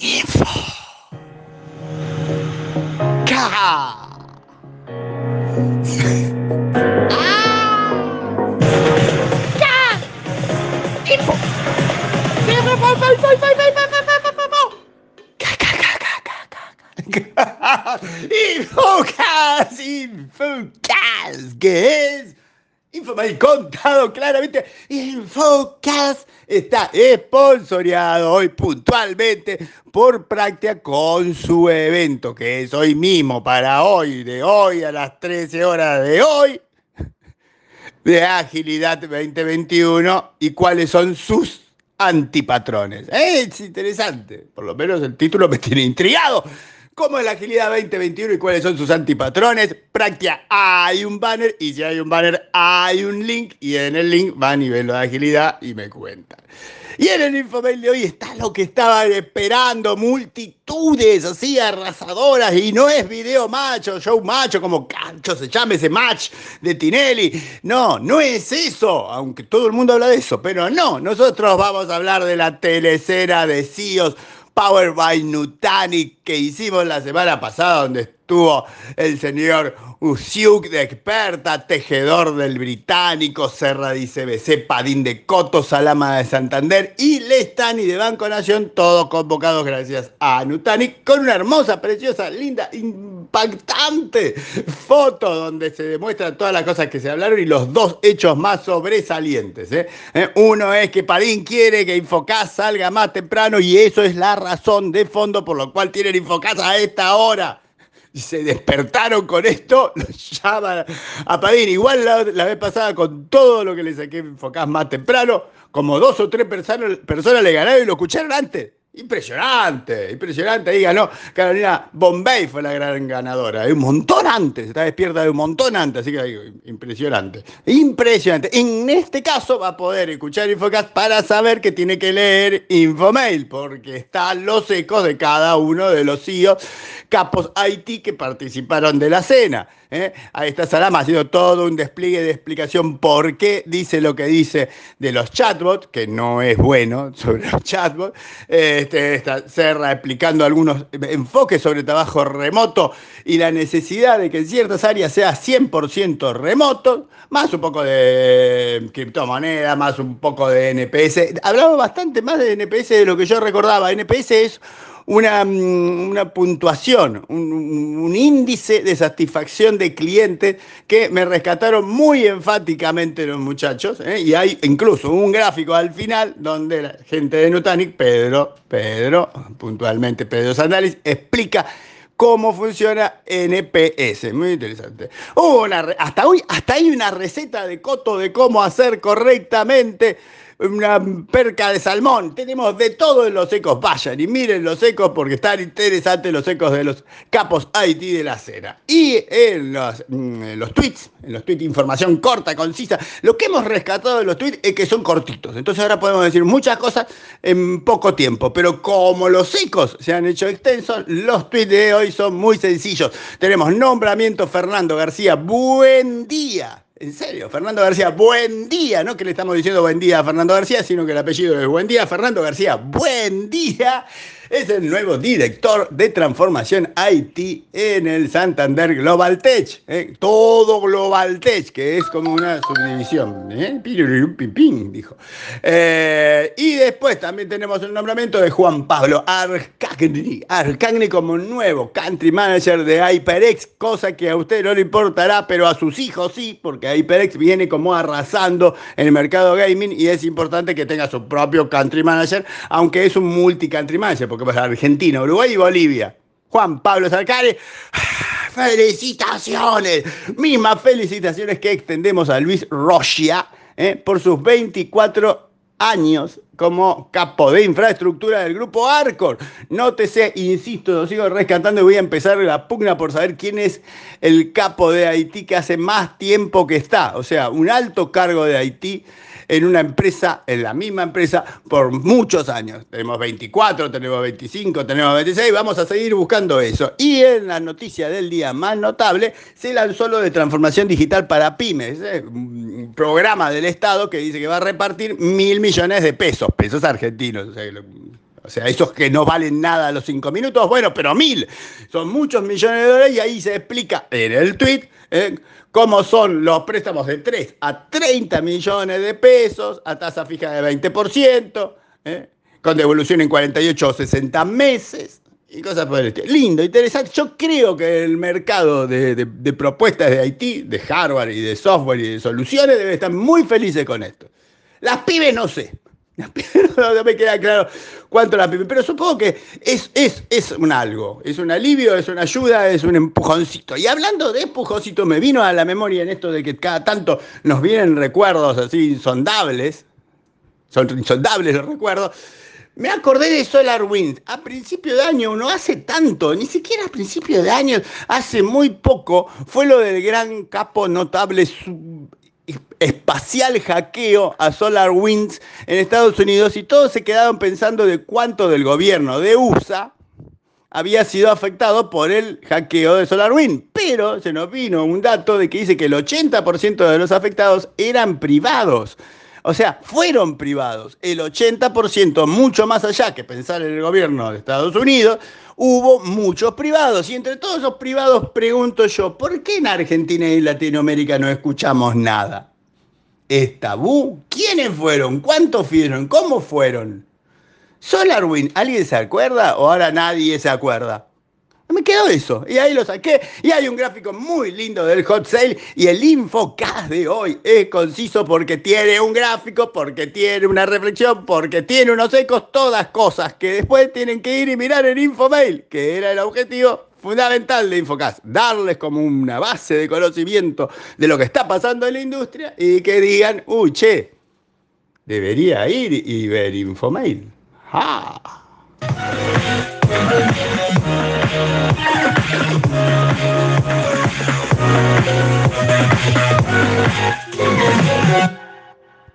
evil. God. Evil guys, evil guys. Infomail contado claramente. Infocas está esponsoreado hoy puntualmente por Práctica con su evento, que es hoy mismo, para hoy, de hoy a las 13 horas de hoy, de Agilidad 2021 y cuáles son sus antipatrones. Es interesante, por lo menos el título me tiene intrigado. ¿Cómo es la agilidad 2021 y cuáles son sus antipatrones? Práctica, hay un banner y si hay un banner hay un link y en el link va a nivel de agilidad y me cuentan. Y en el infomail de hoy está lo que estaban esperando, multitudes así arrasadoras y no es video macho, show macho como cancho se llame ese match de Tinelli. No, no es eso, aunque todo el mundo habla de eso, pero no, nosotros vamos a hablar de la telecera de CIOs Power by Nutani que hicimos la semana pasada, donde estuvo el señor Usiuk de experta, tejedor del británico, Serra de ICBC, Padín de Coto, Salama de Santander y Lestani de Banco Nación, todos convocados gracias a Nutani, con una hermosa, preciosa, linda, impactante foto donde se demuestran todas las cosas que se hablaron y los dos hechos más sobresalientes. ¿eh? ¿Eh? Uno es que Padín quiere que Infocas salga más temprano y eso es la razón de fondo por lo cual tienen Infocas a esta hora y se despertaron con esto, lo llaman a Padín. Igual la, vez pasada con todo lo que le saqué Infocas más temprano, como dos o tres personas, personas le ganaron y lo escucharon antes. Impresionante, impresionante. Ahí ganó Carolina Bombay, fue la gran ganadora. Un montón antes, está despierta de un montón antes, así que impresionante. Impresionante. En este caso va a poder escuchar Infocast para saber que tiene que leer Infomail, porque están los ecos de cada uno de los CEOs capos IT que participaron de la cena. ¿Eh? Ahí está Salama haciendo todo un despliegue de explicación por qué dice lo que dice de los chatbots, que no es bueno sobre los chatbots. Este, está Serra explicando algunos enfoques sobre trabajo remoto y la necesidad de que en ciertas áreas sea 100% remoto, más un poco de criptomoneda, más un poco de NPS. Hablamos bastante más de NPS de lo que yo recordaba. NPS es una, mm, una puntuación, un, índice de satisfacción de clientes que me rescataron muy enfáticamente los muchachos. ¿eh? Y hay incluso un gráfico al final donde la gente de Nutanic, Pedro, Pedro, puntualmente Pedro Sandalis, explica cómo funciona NPS. Muy interesante. hasta hoy, hasta hay una receta de coto de cómo hacer correctamente una perca de salmón. Tenemos de todo en los ecos. Vayan y miren los ecos porque están interesantes los ecos de los capos IT de la cena. Y en los, mm, los tweets, en los tweets, información corta, concisa. Lo que hemos rescatado de los tweets es que son cortitos. Entonces ahora podemos decir muchas cosas en poco tiempo. Pero como los ecos se han hecho extensos, los tweets de hoy son muy sencillos. Tenemos nombramiento Fernando García. Buen día. En serio, Fernando García, buen día, no que le estamos diciendo buen día a Fernando García, sino que el apellido es buen día, Fernando García, buen día es el nuevo director de transformación IT en el Santander Global Tech. ¿eh? Todo Global Tech, que es como una subdivisión. ¿eh? dijo. Eh, y después también tenemos el nombramiento de Juan Pablo Arcagni, Arcagni como nuevo country manager de HyperX, cosa que a usted no le importará, pero a sus hijos sí, porque HyperX viene como arrasando en el mercado gaming y es importante que tenga su propio country manager, aunque es un multi country manager, porque pasa Argentina, Uruguay y Bolivia. Juan Pablo Sarcari, felicitaciones, mismas felicitaciones que extendemos a Luis Rocha eh, por sus 24 años como capo de infraestructura del grupo Arcor. Nótese, insisto, lo sigo rescatando y voy a empezar la pugna por saber quién es el capo de Haití que hace más tiempo que está. O sea, un alto cargo de Haití en una empresa, en la misma empresa, por muchos años. Tenemos 24, tenemos 25, tenemos 26, vamos a seguir buscando eso. Y en la noticia del día más notable, se lanzó lo de transformación digital para pymes, ¿eh? un programa del Estado que dice que va a repartir mil millones de pesos, pesos argentinos. Esos que no valen nada a los cinco minutos, bueno, pero mil. Son muchos millones de dólares y ahí se explica en el tweet ¿eh? cómo son los préstamos de 3 a 30 millones de pesos a tasa fija de 20%, ¿eh? con devolución en 48 o 60 meses y cosas por el estilo. Lindo, interesante. Yo creo que el mercado de, de propuestas de IT, de hardware y de software y de soluciones debe estar muy felices con esto. Las pibes no sé. no me queda claro cuánto la pyme, pero supongo que es, es, es un algo, es un alivio, es una ayuda, es un empujoncito. Y hablando de empujoncito, me vino a la memoria en esto de que cada tanto nos vienen recuerdos así insondables, son insondables los recuerdos. Me acordé de SolarWinds. A principio de año, no hace tanto, ni siquiera a principio de año, hace muy poco, fue lo del gran capo notable espacial hackeo a SolarWinds en Estados Unidos y todos se quedaron pensando de cuánto del gobierno de USA había sido afectado por el hackeo de SolarWinds. Pero se nos vino un dato de que dice que el 80% de los afectados eran privados. O sea, fueron privados. El 80%, mucho más allá que pensar en el gobierno de Estados Unidos, hubo muchos privados. Y entre todos esos privados pregunto yo, ¿por qué en Argentina y Latinoamérica no escuchamos nada? ¿Es tabú? ¿Quiénes fueron? ¿Cuántos fueron? ¿Cómo fueron? SolarWind, ¿alguien se acuerda o ahora nadie se acuerda? Me quedó eso, y ahí lo saqué. Y hay un gráfico muy lindo del hot sale. Y el infocast de hoy es conciso porque tiene un gráfico, porque tiene una reflexión, porque tiene unos ecos, todas cosas que después tienen que ir y mirar en Infomail, que era el objetivo fundamental de Infocast, darles como una base de conocimiento de lo que está pasando en la industria y que digan, uy, che, debería ir y ver Infomail.